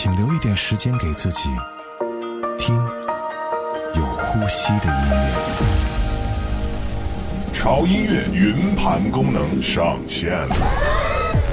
请留一点时间给自己，听有呼吸的音乐。潮音乐云盘功能上线了。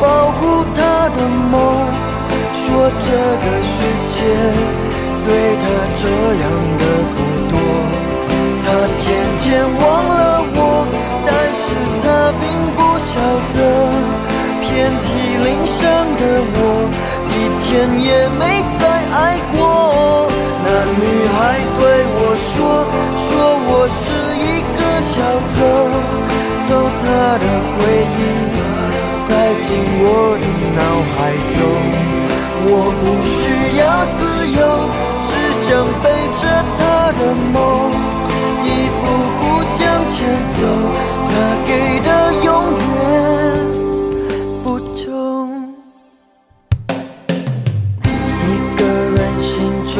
保护她的梦，说这个世界对她这样的不多。他渐渐忘了我，但是他并不晓得，遍体鳞伤的我，一天也没再爱过。那女孩对我说，说我是一个小偷，偷她的回忆，塞进我的脑海中。我不需要自由，只想背着她的梦。一步步向前走，他给的永远不同。一个人心中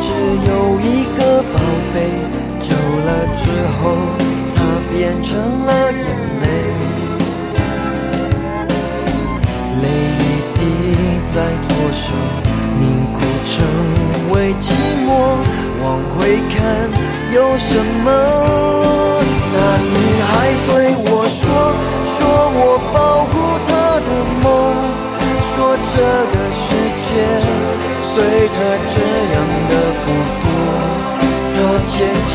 只有一个宝贝，久了之后，他变成了眼寂寞，往回看。有什么？那女孩对我说，说我保护她的梦，说这个世界随她这样的不多。她渐渐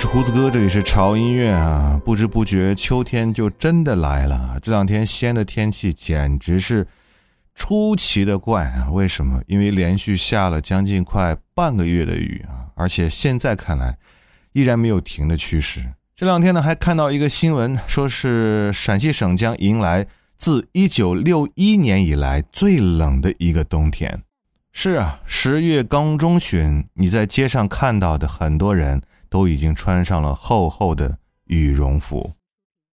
是胡子哥，这里是潮音乐啊！不知不觉秋天就真的来了。这两天西安的天气简直是出奇的怪啊！为什么？因为连续下了将近快半个月的雨啊，而且现在看来依然没有停的趋势。这两天呢，还看到一个新闻，说是陕西省将迎来自1961年以来最冷的一个冬天。是啊，十月刚中旬，你在街上看到的很多人。都已经穿上了厚厚的羽绒服，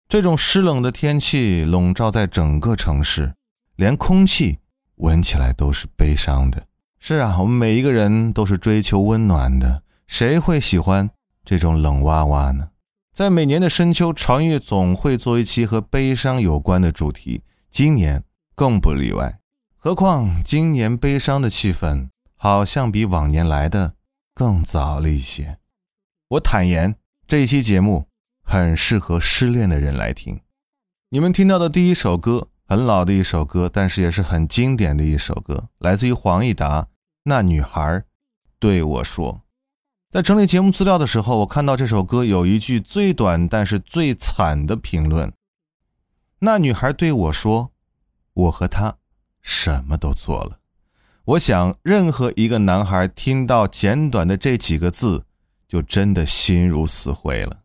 这种湿冷的天气笼罩在整个城市，连空气闻起来都是悲伤的。是啊，我们每一个人都是追求温暖的，谁会喜欢这种冷哇哇呢？在每年的深秋，潮音乐总会做一期和悲伤有关的主题，今年更不例外。何况今年悲伤的气氛好像比往年来的更早了一些。我坦言，这一期节目很适合失恋的人来听。你们听到的第一首歌，很老的一首歌，但是也是很经典的一首歌，来自于黄义达。那女孩对我说，在整理节目资料的时候，我看到这首歌有一句最短但是最惨的评论。那女孩对我说，我和她什么都做了。我想，任何一个男孩听到简短的这几个字。就真的心如死灰了。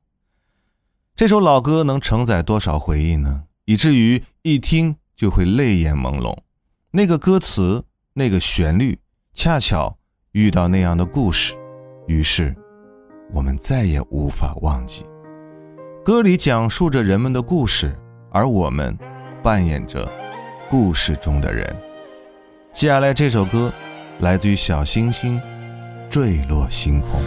这首老歌能承载多少回忆呢？以至于一听就会泪眼朦胧。那个歌词，那个旋律，恰巧遇到那样的故事，于是我们再也无法忘记。歌里讲述着人们的故事，而我们扮演着故事中的人。接下来这首歌来自于小星星，《坠落星空》。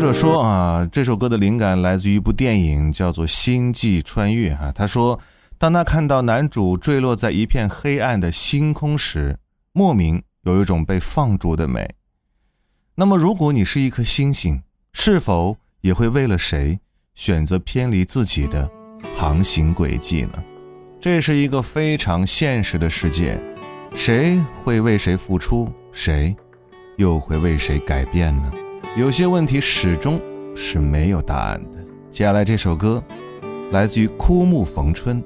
者说啊，这首歌的灵感来自于一部电影，叫做《星际穿越》啊。他说，当他看到男主坠落在一片黑暗的星空时，莫名有一种被放逐的美。那么，如果你是一颗星星，是否也会为了谁选择偏离自己的航行轨迹呢？这是一个非常现实的世界，谁会为谁付出，谁又会为谁改变呢？有些问题始终是没有答案的。接下来这首歌来自于枯木逢春，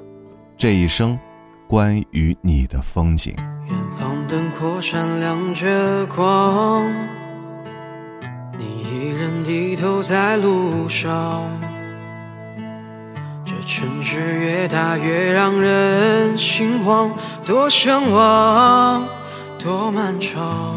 这一生关于你的风景。远方灯火闪亮着光，你一人低头在路上。这城市越大越让人心慌，多向往，多漫长。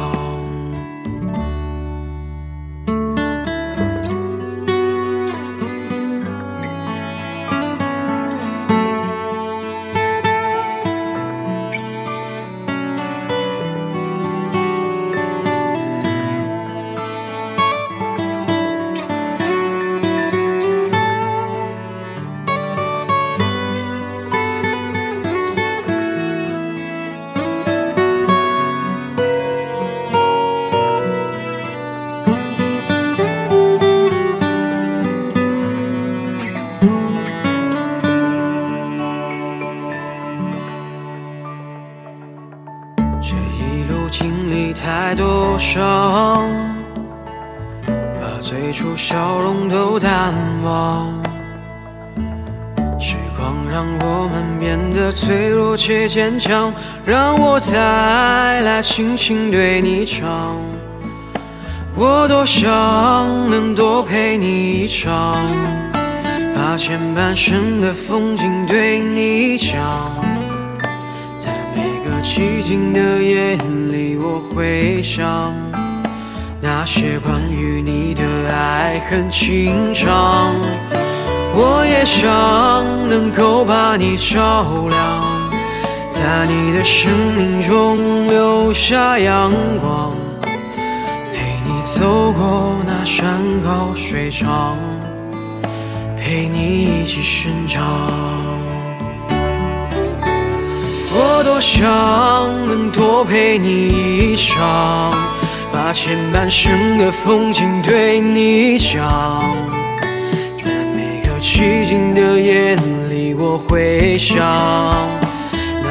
坚强，让我再来轻轻对你唱。我多想能多陪你一场，把前半生的风景对你讲。在每个寂静的夜里，我会想那些关于你的爱恨情长。我也想能够把你照亮，在你的生命中留下阳光，陪你走过那山高水长，陪你一起生长。我多想能多陪你一场，把前半生的风景对你讲。在每个寂静的夜里，我会想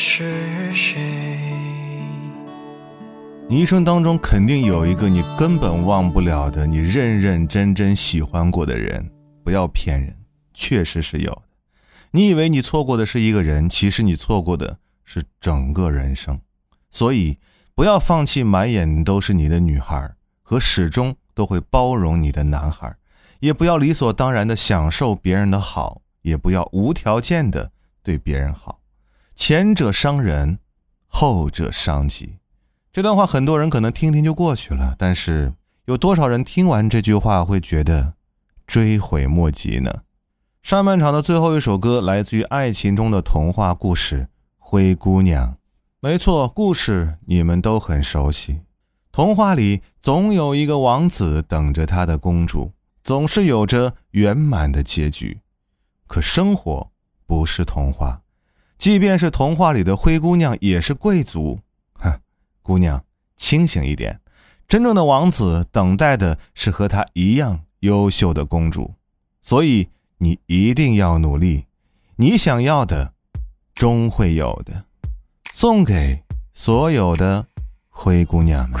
是谁？你一生当中肯定有一个你根本忘不了的，你认认真真喜欢过的人。不要骗人，确实是有的。你以为你错过的是一个人，其实你错过的是整个人生。所以，不要放弃满眼都是你的女孩和始终都会包容你的男孩，也不要理所当然的享受别人的好，也不要无条件的对别人好。前者伤人，后者伤己。这段话很多人可能听听就过去了，但是有多少人听完这句话会觉得追悔莫及呢？上半场的最后一首歌来自于爱情中的童话故事《灰姑娘》。没错，故事你们都很熟悉。童话里总有一个王子等着他的公主，总是有着圆满的结局。可生活不是童话，即便是童话里的灰姑娘也是贵族。哼，姑娘，清醒一点，真正的王子等待的是和他一样优秀的公主。所以你一定要努力，你想要的终会有的。送给所有的灰姑娘们。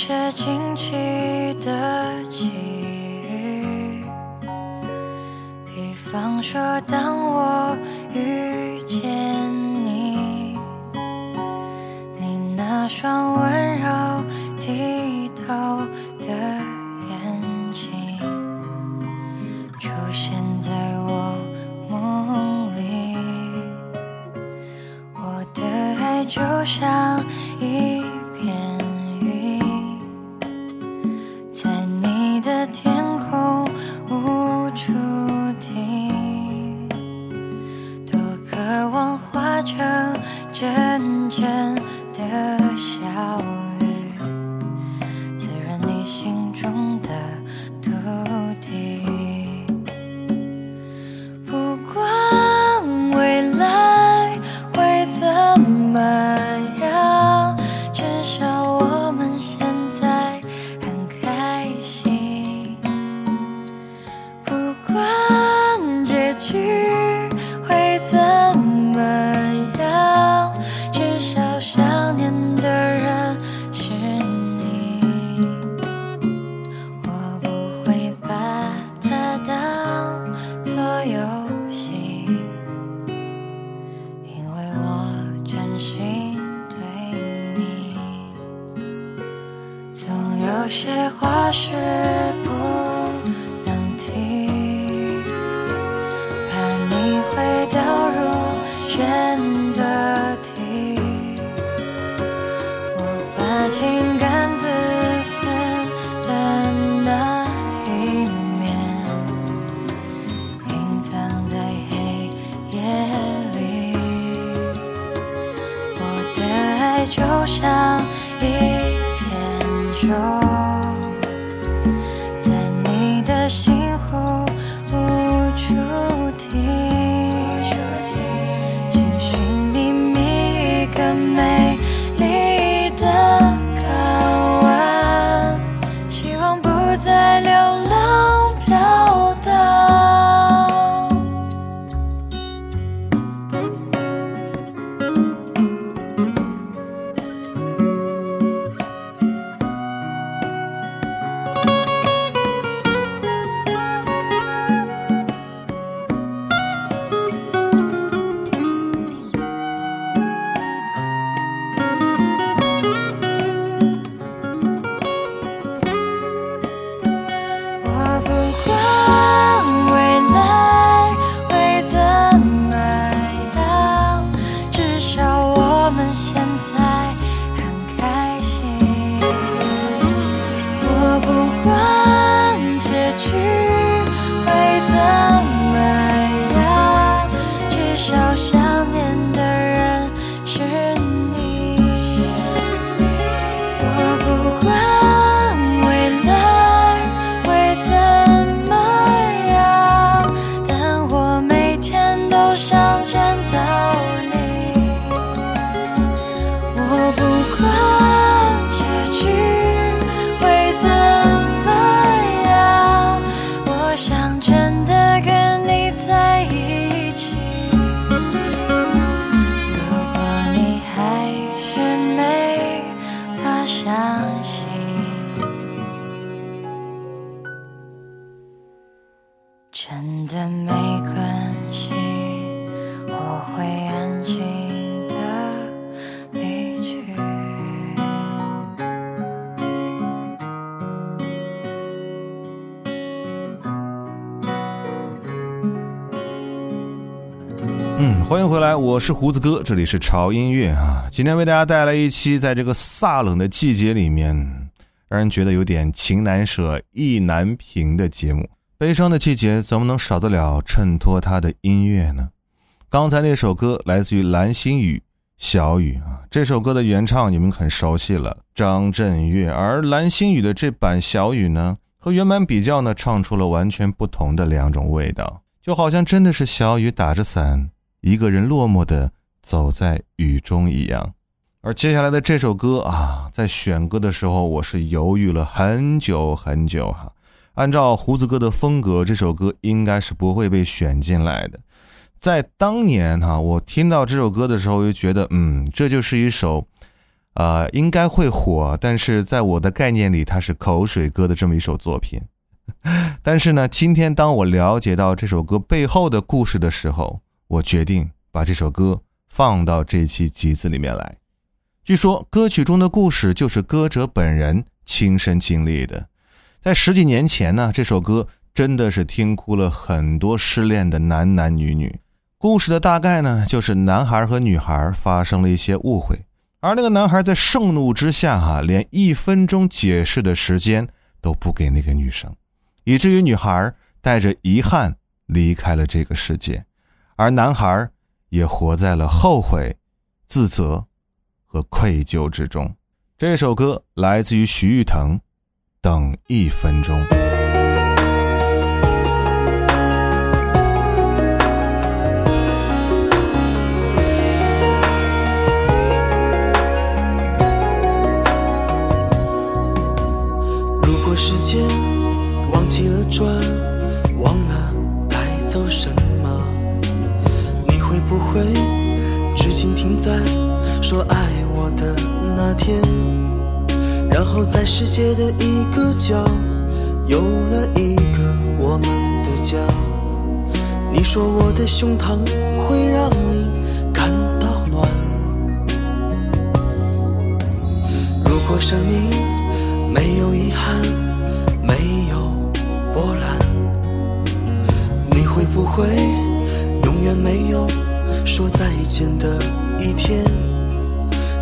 些惊奇的际遇，比方说，当我遇见你，你那双温柔剔透的眼睛，出现在我梦里。我的爱就像一就像我是胡子哥，这里是潮音乐啊。今天为大家带来一期在这个飒冷的季节里面，让人觉得有点情难舍、意难平的节目。悲伤的季节怎么能少得了衬托它的音乐呢？刚才那首歌来自于蓝心宇，《小雨》啊。这首歌的原唱你们很熟悉了，张震岳。而蓝心宇的这版《小雨》呢，和原版比较呢，唱出了完全不同的两种味道，就好像真的是小雨打着伞。一个人落寞的走在雨中一样，而接下来的这首歌啊，在选歌的时候，我是犹豫了很久很久哈。按照胡子哥的风格，这首歌应该是不会被选进来的。在当年哈，我听到这首歌的时候，就觉得嗯，这就是一首，呃，应该会火，但是在我的概念里，它是口水歌的这么一首作品。但是呢，今天当我了解到这首歌背后的故事的时候，我决定把这首歌放到这期集子里面来。据说歌曲中的故事就是歌者本人亲身经历的。在十几年前呢，这首歌真的是听哭了很多失恋的男男女女。故事的大概呢，就是男孩和女孩发生了一些误会，而那个男孩在盛怒之下，哈，连一分钟解释的时间都不给那个女生，以至于女孩带着遗憾离开了这个世界。而男孩也活在了后悔、自责和愧疚之中。这首歌来自于徐誉滕，《等一分钟》。的胸膛会让你感到暖。如果生命没有遗憾，没有波澜，你会不会永远没有说再见的一天？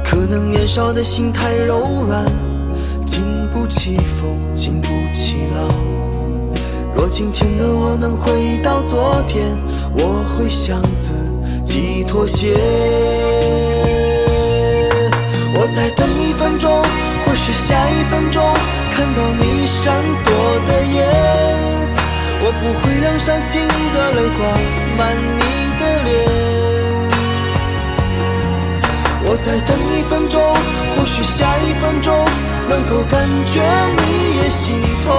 可能年少的心太柔软，经不起风，经不起浪。若今天的我能回到昨天，我会向自己妥协。我再等一分钟，或许下一分钟看到你闪躲的眼，我不会让伤心的泪挂满你的脸。我再等一分钟，或许下一分钟能够感觉你也心痛，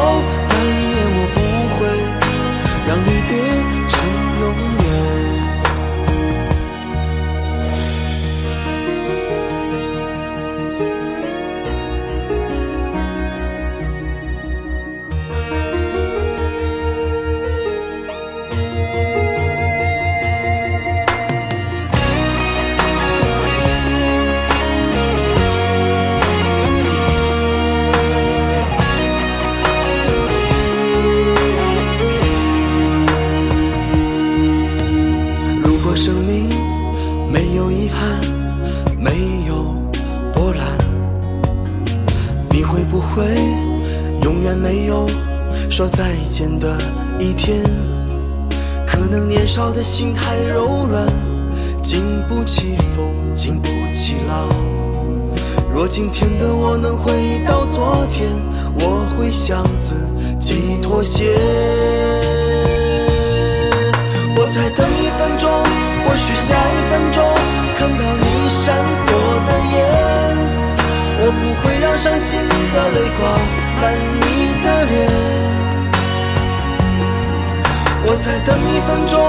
分钟，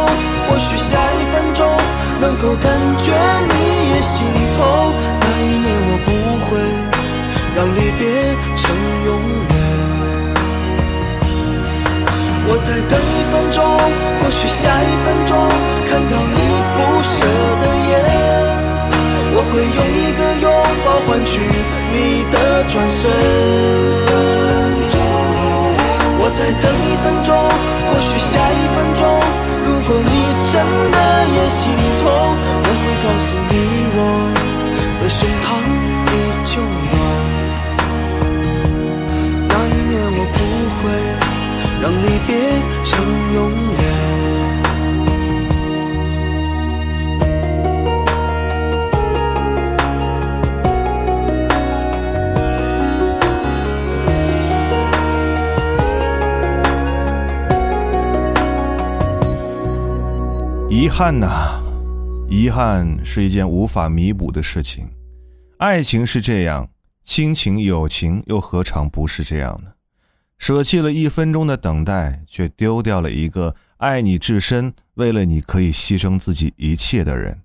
或许下一分钟能够感觉你也心痛，那一年我不会让离别成永远。我再等一分钟，或许下一分钟看到你不舍的眼，我会用一个拥抱换取你的转身。我再等一分钟，或许下一分钟，如果你真的也心痛，我会告诉你我的胸膛依旧暖。那一年我不会让你变成永遗憾呐、遗憾是一件无法弥补的事情。爱情是这样，亲情、友情又何尝不是这样呢？舍弃了一分钟的等待，却丢掉了一个爱你至深、为了你可以牺牲自己一切的人。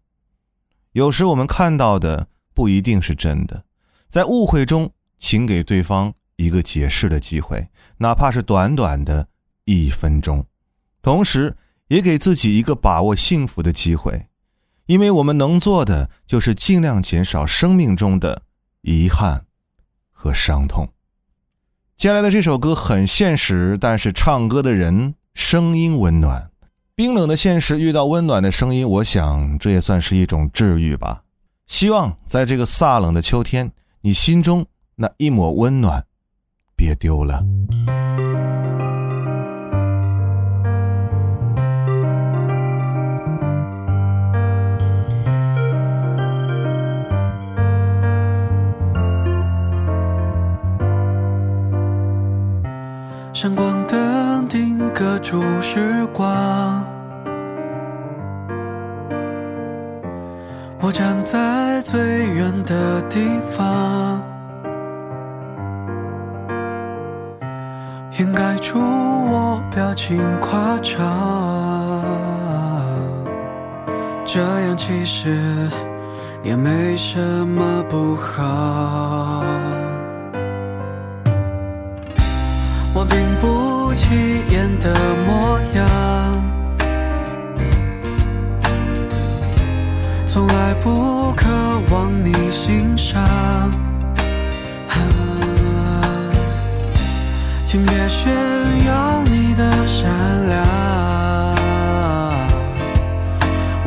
有时我们看到的不一定是真的，在误会中，请给对方一个解释的机会，哪怕是短短的一分钟。同时，也给自己一个把握幸福的机会，因为我们能做的就是尽量减少生命中的遗憾和伤痛。接下来的这首歌很现实，但是唱歌的人声音温暖。冰冷的现实遇到温暖的声音，我想这也算是一种治愈吧。希望在这个飒冷的秋天，你心中那一抹温暖别丢了。闪光灯定格住时光，我站在最远的地方，掩盖住我表情夸张。这样其实也没什么不好。并不起眼的模样，从来不渴望你欣赏。请别炫耀你的善良，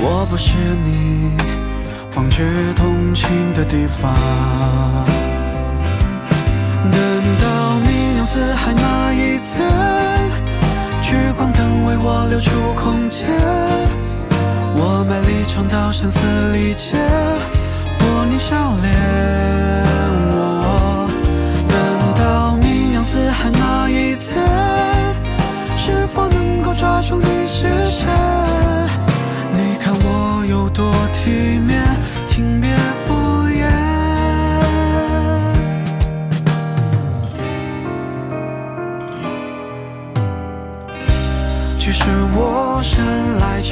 我不是你放置同情的地方。等待四海那一天，聚光灯为我留出空间，我卖力唱到声嘶力竭，博你笑脸。我等到名扬四海那一天，是否能够抓住你视线？你看我有多体面，请别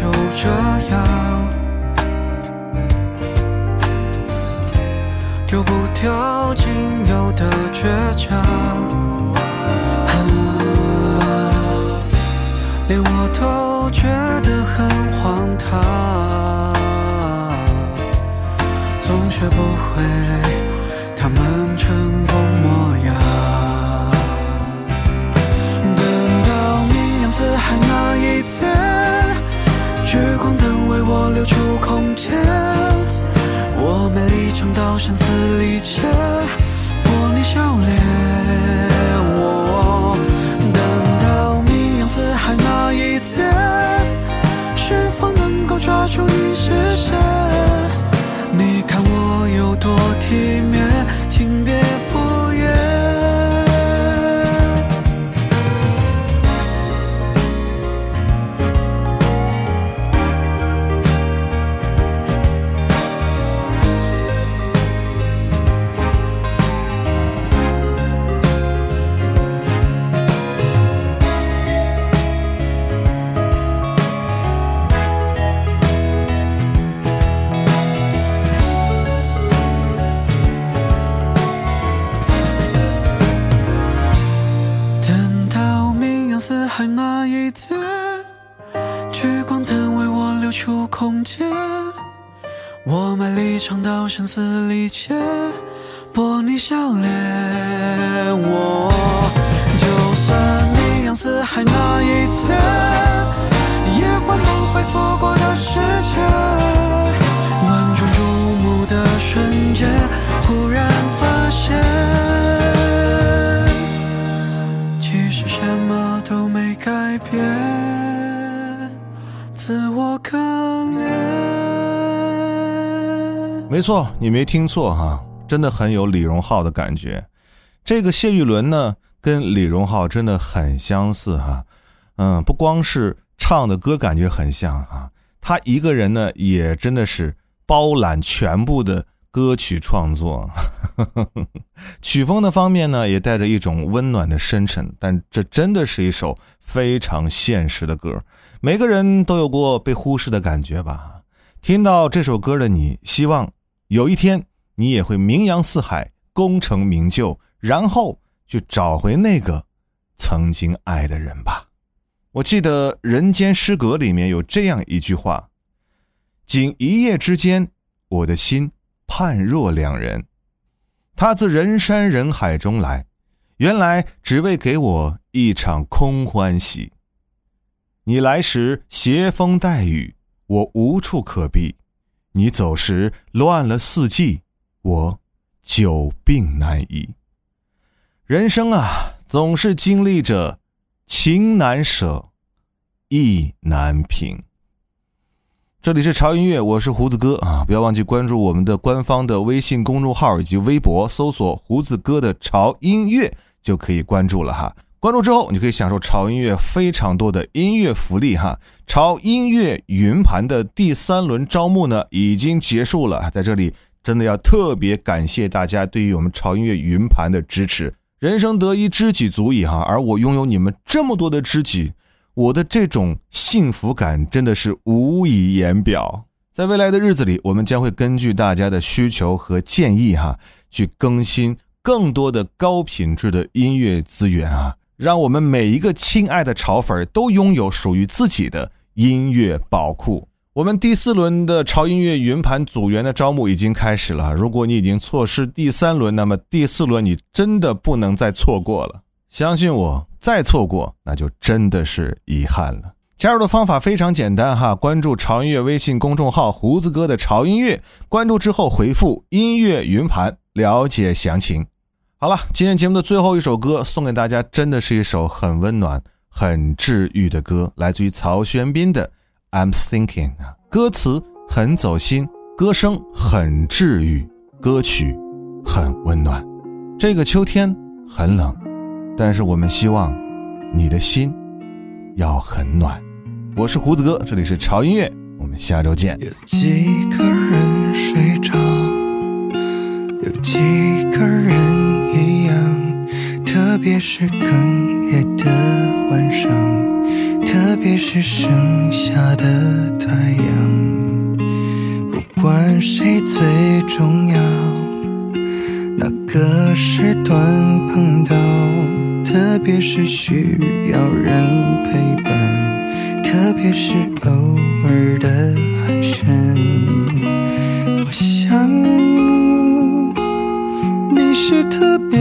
就这样，丢不掉仅有的倔强，连我都觉得很荒唐，空间，我卖力唱到声嘶力竭，破你笑脸。我等到名扬四海那一天，是否能够抓住你视线？你看我有多体面，声嘶力竭，错，你没听错哈，真的很有李荣浩的感觉。这个谢玉伦呢，跟李荣浩真的很相似哈。嗯，不光是唱的歌感觉很像哈，他一个人呢也真的是包揽全部的歌曲创作。曲风的方面呢，也带着一种温暖的深沉，但这真的是一首非常现实的歌。每个人都有过被忽视的感觉吧？听到这首歌的你，希望有一天你也会名扬四海，功成名就，然后去找回那个曾经爱的人吧。我记得《人间失格》里面有这样一句话：“仅一夜之间，我的心判若两人。他自人山人海中来，原来只为给我一场空欢喜。你来时携风带雨，我无处可避；你走时乱了四季，我久病难医。人生啊，总是经历着。”情难舍，意难平。这里是潮音乐，我是胡子哥啊！不要忘记关注我们的官方的微信公众号以及微博，搜索“胡子哥的潮音乐”就可以关注了哈。关注之后，你可以享受潮音乐非常多的音乐福利哈。潮音乐云盘的第三轮招募呢已经结束了，在这里真的要特别感谢大家对于我们潮音乐云盘的支持。人生得一知己足矣哈，而我拥有你们这么多的知己，我的这种幸福感真的是无以言表。在未来的日子里，我们将会根据大家的需求和建议哈，去更新更多的高品质的音乐资源啊，让我们每一个亲爱的潮粉都拥有属于自己的音乐宝库。我们第四轮的潮音乐云盘组员的招募已经开始了。如果你已经错失第三轮，那么第四轮你真的不能再错过了。相信我，再错过那就真的是遗憾了。加入的方法非常简单哈，关注潮音乐微信公众号“胡子哥的潮音乐”，关注之后回复“音乐云盘”了解详情。好了，今天节目的最后一首歌送给大家，真的是一首很温暖、很治愈的歌，来自于曹轩宾的。I'm thinking 啊，歌词很走心，歌声很治愈，歌曲很温暖。这个秋天很冷，但是我们希望你的心要很暖。我是胡子哥，这里是潮音乐，我们下周见。有几个人睡着，有几个人，特别是哽咽的晚上。特别是盛夏的太阳，不管谁最重要，哪个时段碰到，特别是需要人陪伴，特别是偶尔的寒暄，我想你是特别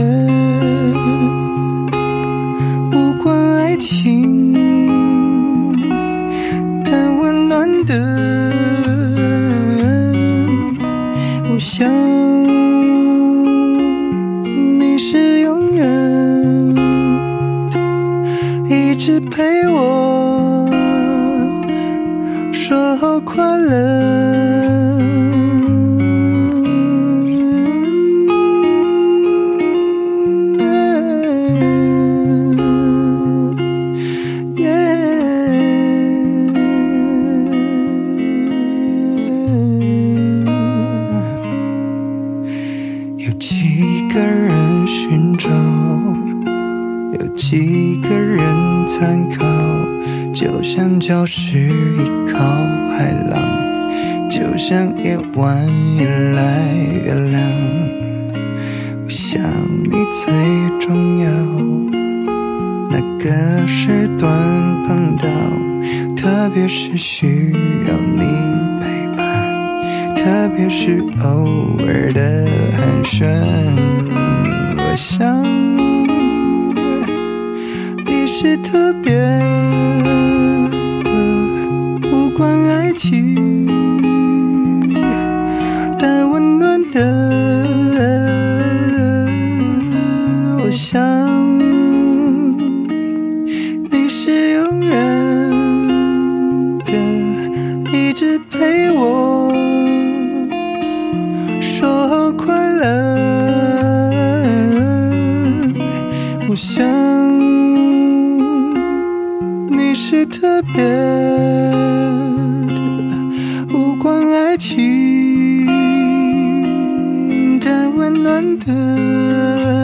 是偶尔的寒暄。我想是特别的，无关爱情的温暖的。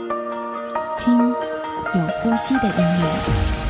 听有呼吸的音乐。